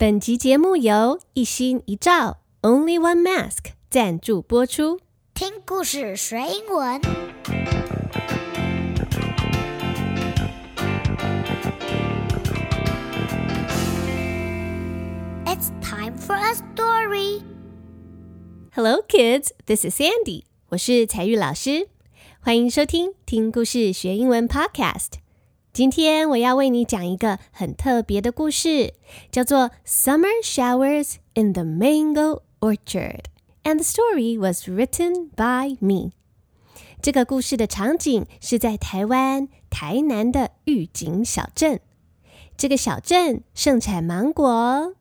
本集节目由一心一照 Only One Mask 赞助播出。听故事学英文。It's time for a story. Hello, kids. This is Sandy. 我是彩玉老师，欢迎收听听故事学英文 Podcast。今天我要为你讲一个很特别的故事，叫做《Summer Showers in the Mango Orchard》，and the story was written by me。这个故事的场景是在台湾台南的玉井小镇。这个小镇盛产芒果，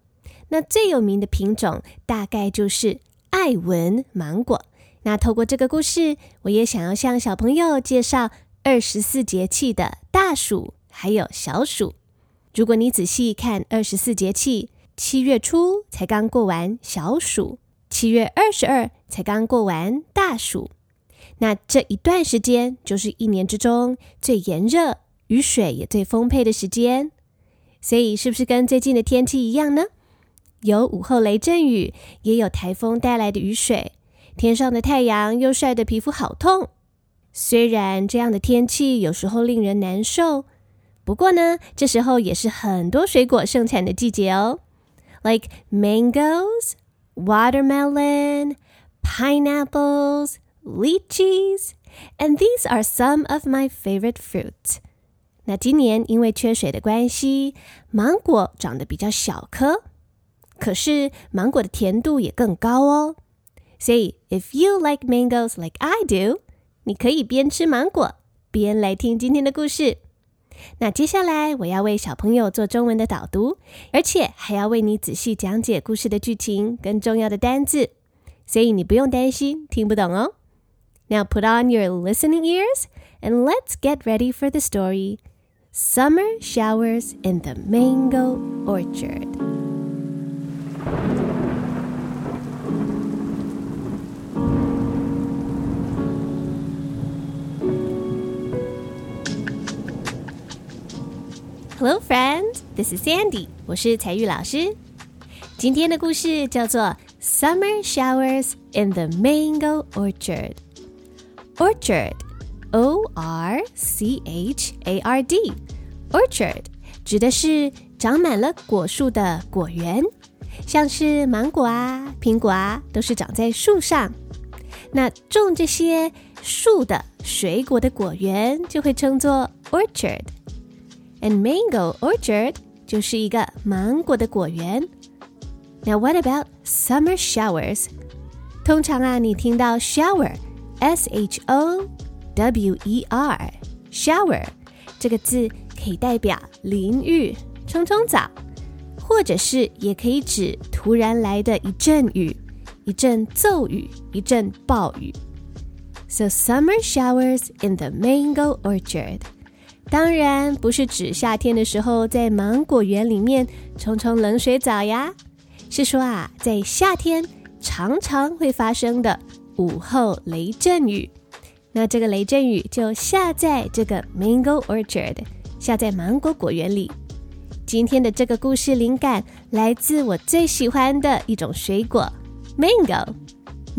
那最有名的品种大概就是爱文芒果。那透过这个故事，我也想要向小朋友介绍。二十四节气的大暑还有小暑，如果你仔细看二十四节气，七月初才刚过完小暑，七月二十二才刚过完大暑，那这一段时间就是一年之中最炎热、雨水也最丰沛的时间。所以，是不是跟最近的天气一样呢？有午后雷阵雨，也有台风带来的雨水，天上的太阳又晒得皮肤好痛。虽然这样的天气有时候令人难受，不过呢，这时候也是很多水果盛产的季节哦，like mangoes, watermelon, pineapples, lychees, and these are some of my favorite fruits. 那今年因为缺水的关系，芒果长得比较小颗，可是芒果的甜度也更高哦。所以，if you like mangoes like I do. 你可以边吃芒果边来听今天的故事。那接下来我要为小朋友做中文的导读，而且还要为你仔细讲解故事的剧情跟重要的单字，所以你不用担心听不懂哦。Now put on your listening ears and let's get ready for the story. Summer showers in the mango orchard. Hello, friends. This is Sandy. 我是采玉老师。今天的故事叫做《Summer Showers in the Mango Orchard》。Orchard, O-R-C-H-A-R-D, Orchard 指的是长满了果树的果园，像是芒果啊、苹果啊，都是长在树上。那种这些树的水果的果园就会称作 orchard。 And mango orchard 就是一个芒果的果园。Now what about summer showers？通常啊，你听到 shower，s h o w e r，shower 这个字可以代表淋浴、冲冲澡，或者是也可以指突然来的一阵雨、一阵骤雨、一阵暴雨。So summer showers in the mango orchard。 当然不是指夏天的时候在芒果园里面冲冲冷水澡呀，是说啊，在夏天常常会发生的午后雷阵雨。那这个雷阵雨就下在这个 Mango Orchard，下在芒果果园里。今天的这个故事灵感来自我最喜欢的一种水果 Mango。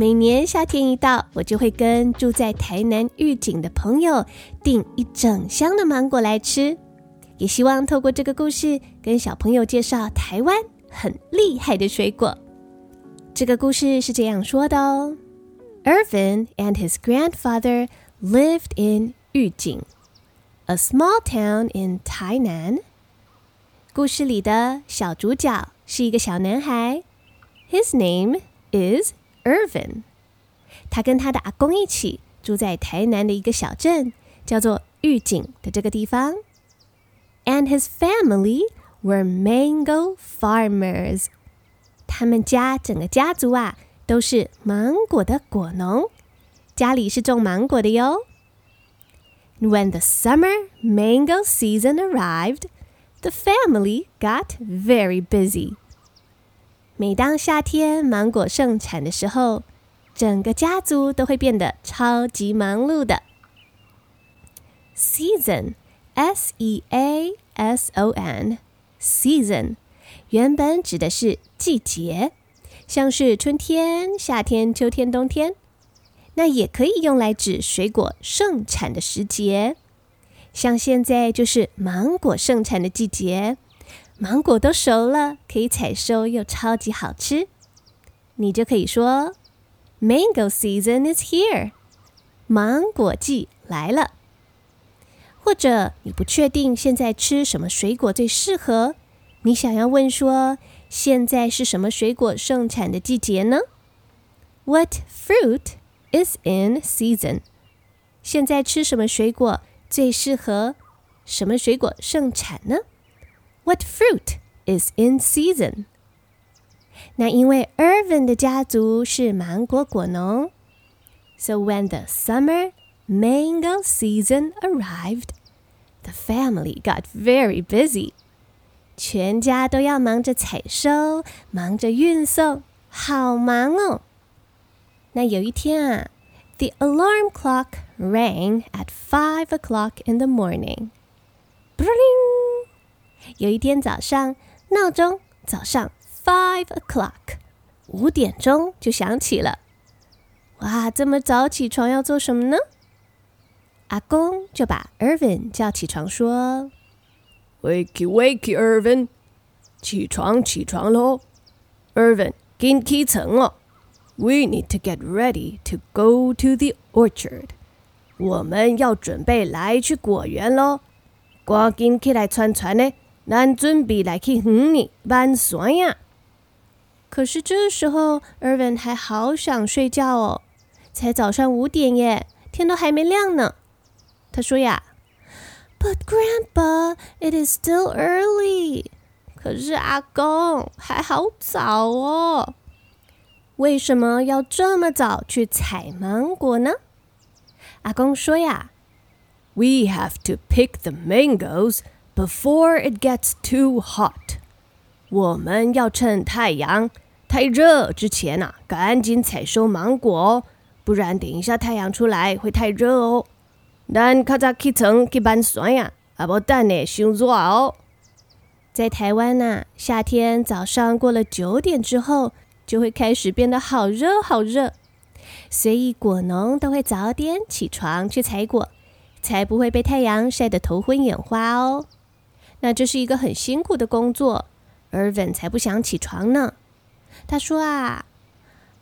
每年夏天一到，我就会跟住在台南玉井的朋友订一整箱的芒果来吃。也希望透过这个故事，跟小朋友介绍台湾很厉害的水果。这个故事是这样说的哦：Irvin and his grandfather lived in 玉井，a small town in 台南。故事里的小主角是一个小男孩，His name is Irvin，他跟他的阿公一起住在台南的一个小镇，叫做玉井的这个地方。And his family were mango farmers。他们家整个家族啊，都是芒果的果农，家里是种芒果的哟。When the summer mango season arrived, the family got very busy. 每当夏天芒果盛产的时候，整个家族都会变得超级忙碌的。Season，S-E-A-S-O-N，season，原本指的是季节，像是春天、夏天、秋天、冬天。那也可以用来指水果盛产的时节，像现在就是芒果盛产的季节，芒果都熟了，可以采收，又超级好吃。你就可以说，Mango season is here，芒果季来了。或者你不确定现在吃什么水果最适合，你想要问说，现在是什么水果盛产的季节呢？What fruit is in season？现在吃什么水果最适合？什么水果盛产呢 ？What fruit is in season？那因为 Irvin 的家族是芒果果农，so when the summer mango season arrived。The family got very busy. 全家都要忙着采收，忙着运送，好忙哦。那有一天啊，the alarm clock rang at five o'clock in the morning. 叮！ 有一天早上，闹钟早上 five o'clock 五点钟就响起了。哇，这么早起床要做什么呢？阿公就把 Irvin 叫起床，说：“Wakey, wakey, Irvin，起床，起床喽！Irvin，紧起床哦！We need to get ready to go to the orchard。我们要准备来去果园喽！赶紧起来穿穿呢，咱准备来去园里玩耍呀！”可是这时候，Irvin 还好想睡觉哦，才早上五点耶，天都还没亮呢。他说呀，But Grandpa, it is still early。可是阿公还好早哦，为什么要这么早去采芒果呢？阿公说呀，We have to pick the mangoes before it gets too hot。我们要趁太阳太热之前呐、赶紧采收芒果，不然等一下太阳出来会太热哦。咱较早起床去玩耍呀，啊，无等呢，伤热哦。在台湾呐、夏天早上过了九点之后，就会开始变得好热好热，所以果农都会早点起床去采果，才不会被太阳晒得头昏眼花哦。那这是一个很辛苦的工作，Irvin 才不想起床呢。他说啊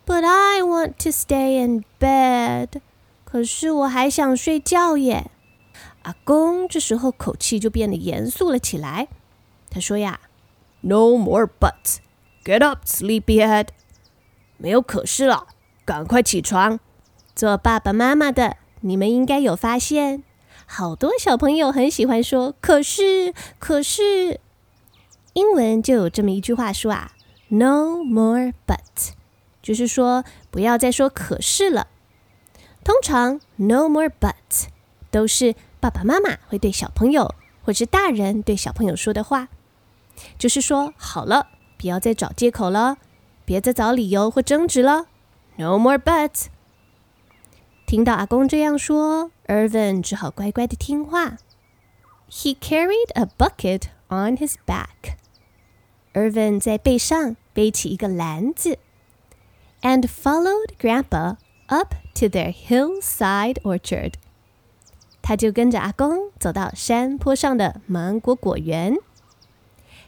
，But I want to stay in bed。可是我还想睡觉耶！阿公这时候口气就变得严肃了起来。他说呀：“No more buts. Get up, sleepyhead。没有可是了，赶快起床。做爸爸妈妈的，你们应该有发现，好多小朋友很喜欢说‘可是’，可是英文就有这么一句话说啊：‘No more but’，就是说不要再说‘可是’了。”通常，no more but” 都是爸爸妈妈会对小朋友，或是大人对小朋友说的话，就是说好了，不要再找借口了，别再找理由或争执了。No more but”。听到阿公这样说，Irvin 只好乖乖的听话。He carried a bucket on his back。Irvin 在背上背起一个篮子，and followed Grandpa up。To their hillside orchard，他就跟着阿公走到山坡上的芒果果园。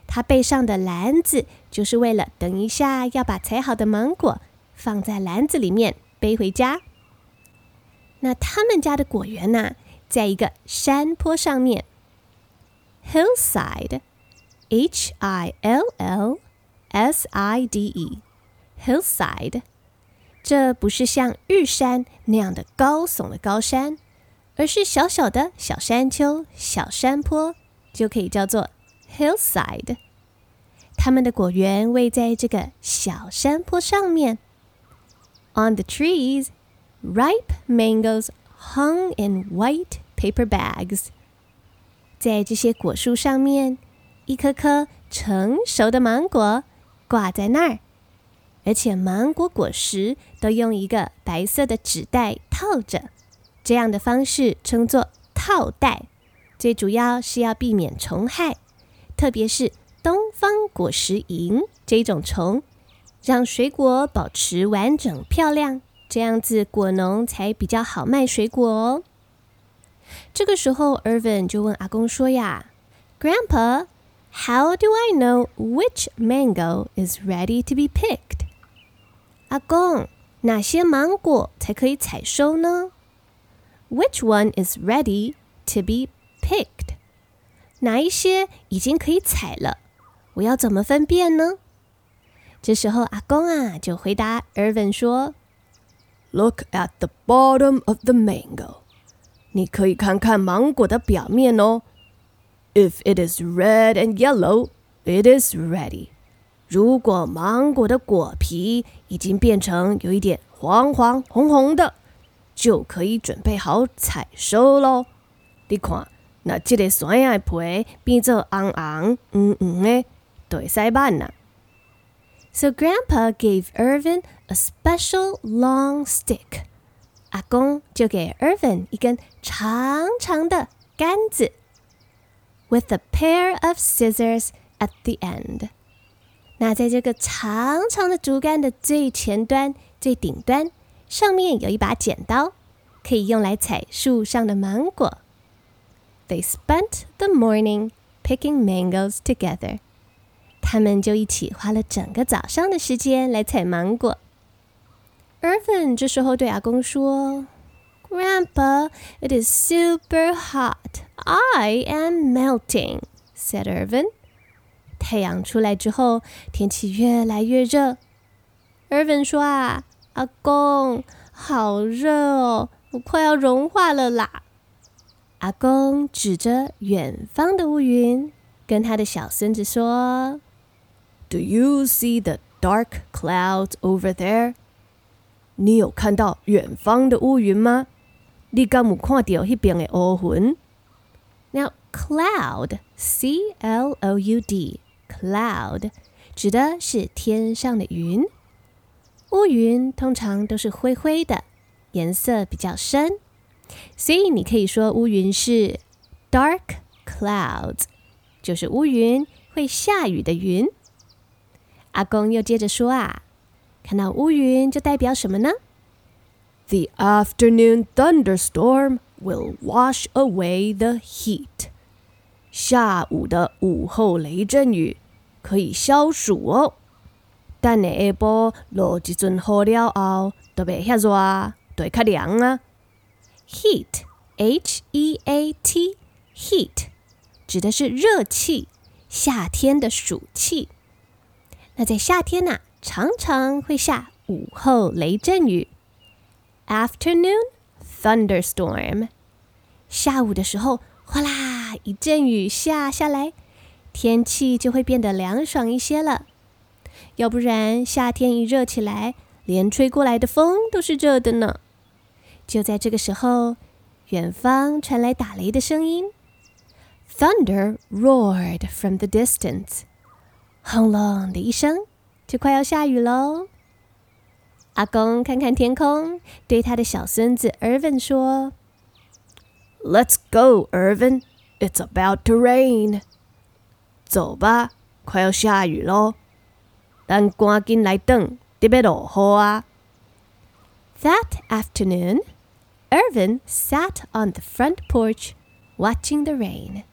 他背上的篮子就是为了等一下要把采好的芒果放在篮子里面背回家。那他们家的果园呢，在一个山坡上面。Hillside，H-I-L-L-S-I-D-E，Hillside。这不是像玉山那样的高耸的高山，而是小小的小山丘、小山坡，就可以叫做 hillside。他们的果园位在这个小山坡上面。On the trees, ripe mangoes hung in white paper bags。在这些果树上面，一颗颗成熟的芒果挂在那儿。而且芒果果实都用一个白色的纸袋套着，这样的方式称作套袋。最主要是要避免虫害，特别是东方果实蝇这种虫，让水果保持完整漂亮，这样子果农才比较好卖水果哦。这个时候，Irvin 就问阿公说呀：“Grandpa，how do I know which mango is ready to be picked？” 阿公，哪些芒果才可以采收呢？Which one is ready to be picked？哪一些已经可以采了？我要怎么分辨呢？这时候，阿公啊就回答 Irvin 说：“Look at the bottom of the mango。你可以看看芒果的表面哦。If it is red and yellow, it is ready。如果芒果的果皮已经变成有一点黄黄红红的，就可以准备好采收喽。你看，那这个酸芽皮变做红红黄黄的，就会使慢了。So Grandpa gave Irvin a special long stick. 阿公就给 Irvin 一根长长的杆子，with a pair of scissors at the end。那在这个长长的竹竿的最前端、最顶端，上面有一把剪刀，可以用来采树上的芒果。They spent the morning picking mangoes together。 他们就一起花了整个早上的时间来采芒果。Irvin 这时候对阿公说：“Grandpa, it is super hot. I am melting,” said Irvin. 太阳出来之后，天气越来越热。Irvin 说：“啊，阿公，好热哦，我快要融化了啦！”阿公指着远方的乌云，跟他的小孙子说：“Do you see the dark clouds over there？” 你有看到远方的乌云吗？你敢有看到那边的乌云？Now, cloud, C-L-O-U-D。Cloud 指的是天上的云，乌云通常都是灰灰的，颜色比较深，所以你可以说乌云是 dark clouds，就是乌云会下雨的云。阿公又接着说啊，看到乌云就代表什么呢？The afternoon thunderstorm will wash away the heat。下午的午后雷阵雨。可以消暑哦。等你下晡落一阵雨了后，都别遐热，都会较凉啊。Heat，H-E-A-T，heat 指的是热气，夏天的暑气。那在夏天呐、啊，常常会下午后雷阵雨。Afternoon thunderstorm，下午的时候，哗啦一阵雨下下来。天气就会变得凉爽一些了，要不然夏天一热起来，连吹过来的风都是热的呢。就在这个时候，远方传来打雷的声音，Thunder roared from the distance，轰隆的一声，就快要下雨喽。阿公看看天空，对他的小孙子 Irvin 说：“Let's go, Irvin. It's about to rain.” 走吧，快要下雨喽！咱赶紧来等，得别落雨啊。That afternoon, Irvin sat on the front porch, watching the rain.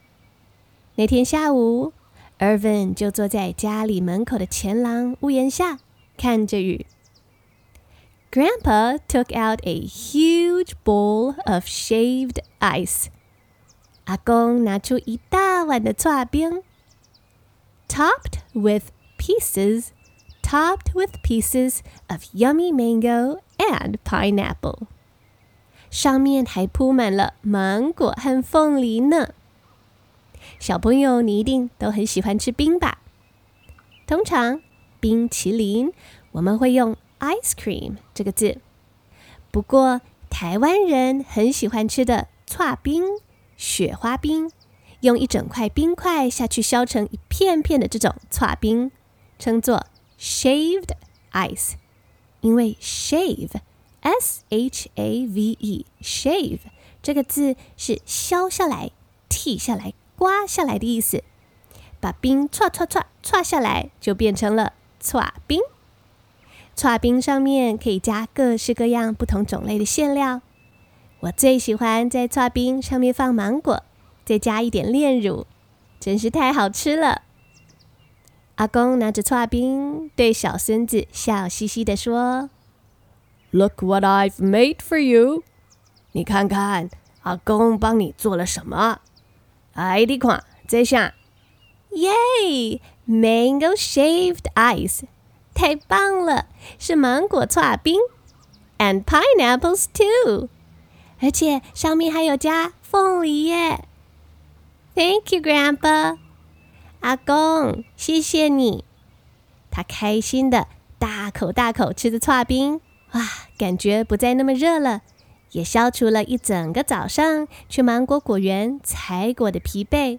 那天下午 ，Irvin 就坐在家里门口的前廊屋檐下，看着雨。Grandpa took out a huge bowl of shaved ice. 阿公拿出一大碗的剉冰。topped with pieces, topped with pieces of yummy mango and pineapple. 上面还铺满了芒果和凤梨呢。 小朋友，你一定都很喜欢吃冰吧？通常冰淇淋我们会用 ice cream 这个字，不过台湾人很喜欢吃的剉冰、雪花冰。用一整块冰块下去削成一片片的这种剉冰，称作 shaved ice。因为 shave，s h a v e，shave 这个字是削下来、剃下来、刮下来的意思，把冰歘歘歘歘下来，就变成了歘冰。歘冰上面可以加各式各样不同种类的馅料。我最喜欢在剉冰上面放芒果，再加一点炼乳，真是太好吃了。阿公拿着剉冰，对小孙子笑嘻嘻地说：“Look what I've made for you！你看看，阿公帮你做了什么？哎，你看，这下，耶，Mango shaved ice！太棒了，是芒果剉冰，and pineapples too。”而且上面还有加凤梨耶！Thank you, Grandpa，阿公，谢谢你。他开心的大口大口吃着剉冰，哇，感觉不再那么热了，也消除了一整个早上去芒果果园采果的疲惫。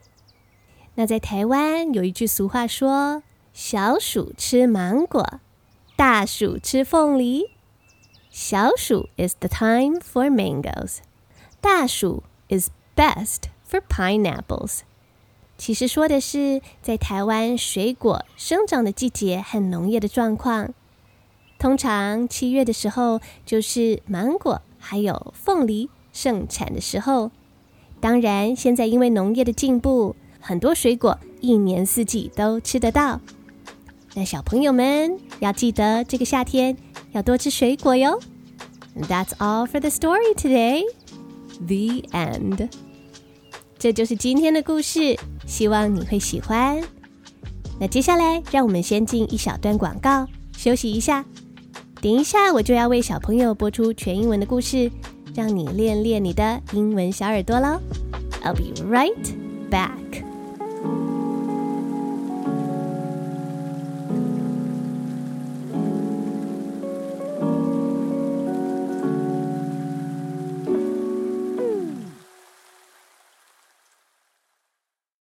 那在台湾有一句俗话说：“小鼠吃芒果，大鼠吃凤梨。”小鼠 is the time for mangoes，大鼠 is best for pineapples。其实说的是在台湾水果生长的季节和农业的状况。通常七月的时候就是芒果还有凤梨盛产的时候。当然，现在因为农业的进步，很多水果一年四季都吃得到。那小朋友们要记得这个夏天。要多吃水果哟。That's all for the story today. The end. 这就是今天的故事，希望你会喜欢。那接下来，让我们先进一小段广告，休息一下。等一下，我就要为小朋友播出全英文的故事，让你练练你的英文小耳朵喽。I'll be right back.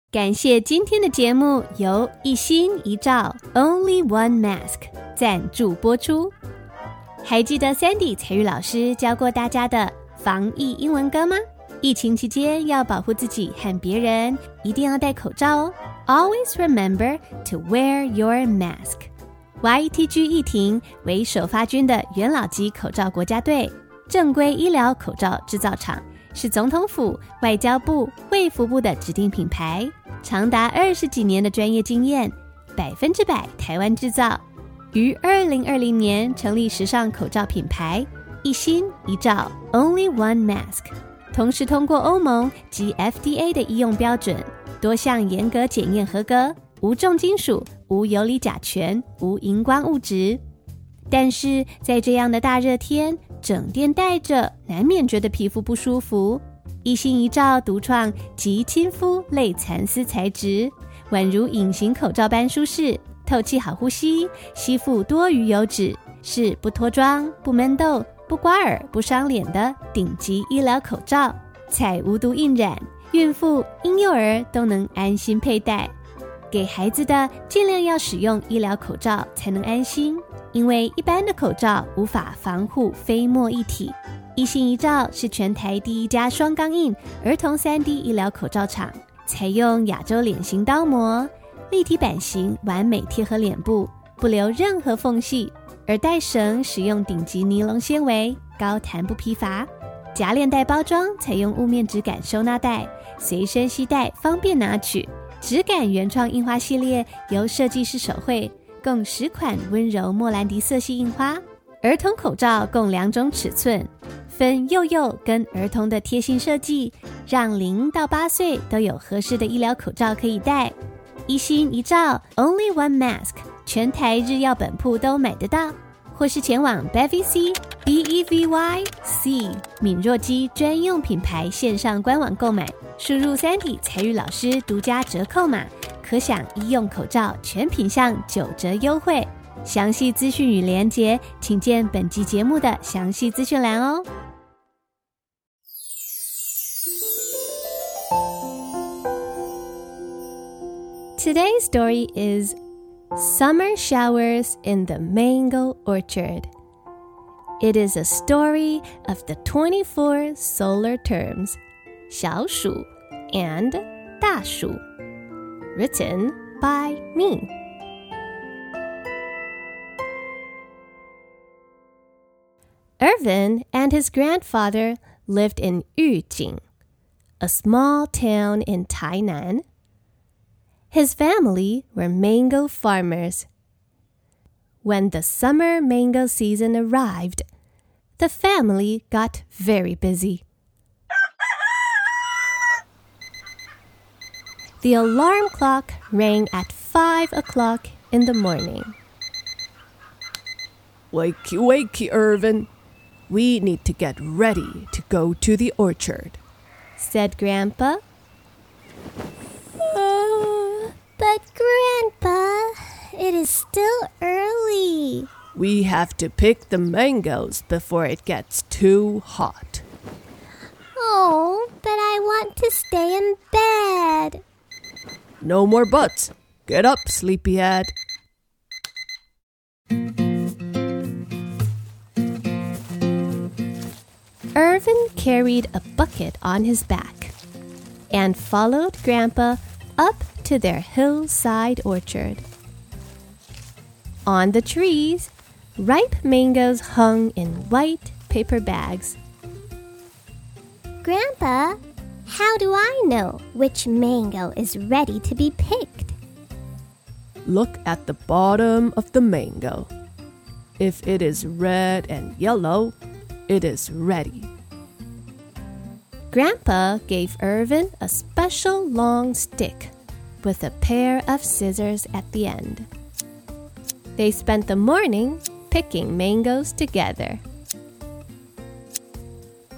感谢今天的节目由一心一照 Only One Mask 赞助播出。还记得 Sandy 采玉老师教过大家的防疫英文歌吗？疫情期间要保护自己和别人，一定要戴口罩哦。Always remember to wear your mask。YTG 议庭为首发军的元老级口罩国家队，正规医疗口罩制造厂，是总统府、外交部、卫福部的指定品牌。长达二十几年的专业经验，百分之百台湾制造。于二零二零年成立时尚口罩品牌“一心一照 ”（Only One Mask），同时通过欧盟及 FDA 的医用标准，多项严格检验合格，无重金属、无游离甲醛、无荧光物质。但是在这样的大热天，整天戴着，难免觉得皮肤不舒服。一心一照独创极亲肤类蚕丝材质，宛如隐形口罩般舒适，透气好呼吸，吸附多余油脂，是不脱妆、不闷痘、不刮耳、不伤脸的顶级医疗口罩，采无毒印染，孕妇、婴幼儿都能安心佩戴。给孩子的尽量要使用医疗口罩才能安心，因为一般的口罩无法防护飞沫一体。一心一照是全台第一家双钢印儿童 3D 医疗口罩厂，采用亚洲脸型刀模，立体版型完美贴合脸部，不留任何缝隙。而带绳使用顶级尼龙纤维，高弹不疲乏。夹链袋包装采用雾面质感收纳袋，随身携带方便拿取。质感原创印花系列由设计师手绘，共十款温柔莫兰迪色系印花。儿童口罩共两种尺寸。分幼幼跟儿童的贴心设计，让零到八岁都有合适的医疗口罩可以戴。一心一照，Only One Mask，全台日药本铺都买得到，或是前往 Bevy C B E V Y C 敏弱肌专用品牌线上官网购买，输入 Sandy 采玉老师独家折扣码，可享医用口罩全品项九折优惠。详细资讯与连结，请见本集节目的详细资讯栏哦。Today's story is Summer Showers in the Mango Orchard. It is a story of the 24 solar terms, 小鼠 and 大鼠. Written by me. Irvin and his grandfather lived in Yujing, a small town in Tainan. his family were mango farmers. When the summer mango season arrived, the family got very busy. The alarm clock rang at five o'clock in the morning. Wakey, wakey, Irvin. We need to get ready to go to the orchard, said Grandpa. But Grandpa, it is still early. We have to pick the mangoes before it gets too hot. Oh, but I want to stay in bed. No more buts. Get up, sleepyhead. Irvin carried a bucket on his back and followed Grandpa up to their hillside orchard. On the trees, ripe mangoes hung in white paper bags. Grandpa, how do I know which mango is ready to be picked? Look at the bottom of the mango. If it is red and yellow, it is ready. Grandpa gave Irvin a special long stick with a pair of scissors at the end. They spent the morning picking mangoes together.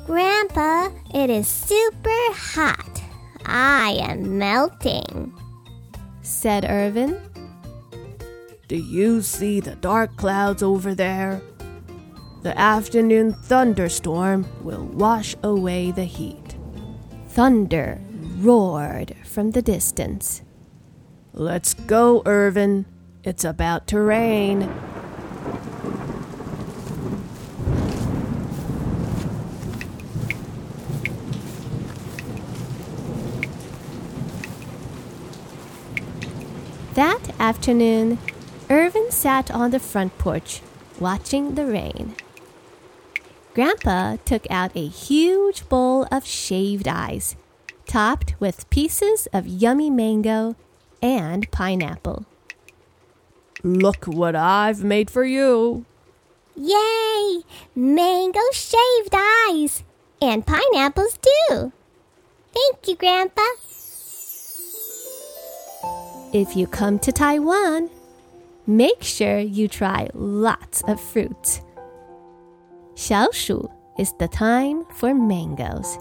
Grandpa, it is super hot. I am melting, said Irvin. Do you see the dark clouds over there? The afternoon thunderstorm will wash away the heat. Thunder roared from the distance. Let's go, Irvin. It's about to rain. That afternoon, Irvin sat on the front porch watching the rain. Grandpa took out a huge bowl of shaved ice, topped with pieces of yummy mango and pineapple. Look what I've made for you. Yay! Mango shaved ice! And pineapples too! Thank you, Grandpa. If you come to Taiwan, make sure you try lots of fruits. Xiaoshu is the time for mangoes.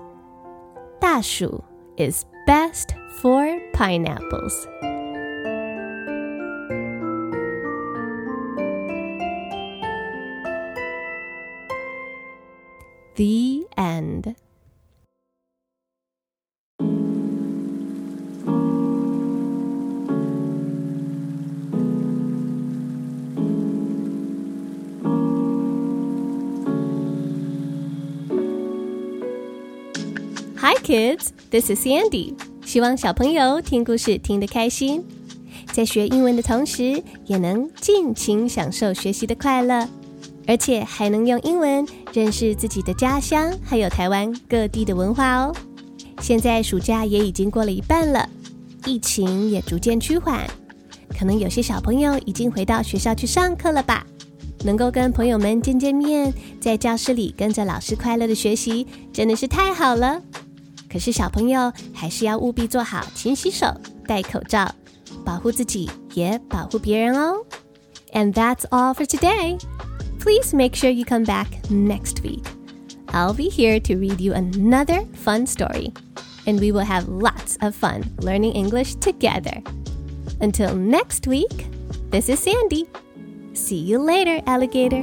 Dashu is best for pineapples. The end. Hi, kids. This is Sandy. 希望小朋友听故事听得开心，在学英文的同时，也能尽情享受学习的快乐，而且还能用英文认识自己的家乡，还有台湾各地的文化哦。现在暑假也已经过了一半了，疫情也逐渐趋缓，可能有些小朋友已经回到学校去上课了吧？能够跟朋友们见见面，在教室里跟着老师快乐的学习，真的是太好了。可是小朋友还是要务必做好勤洗手、戴口罩，保护自己也保护别人哦。And that's all for today. Please make sure you come back next week. I'll be here to read you another fun story, and we will have lots of fun learning English together. Until next week, this is Sandy. See you later, alligator.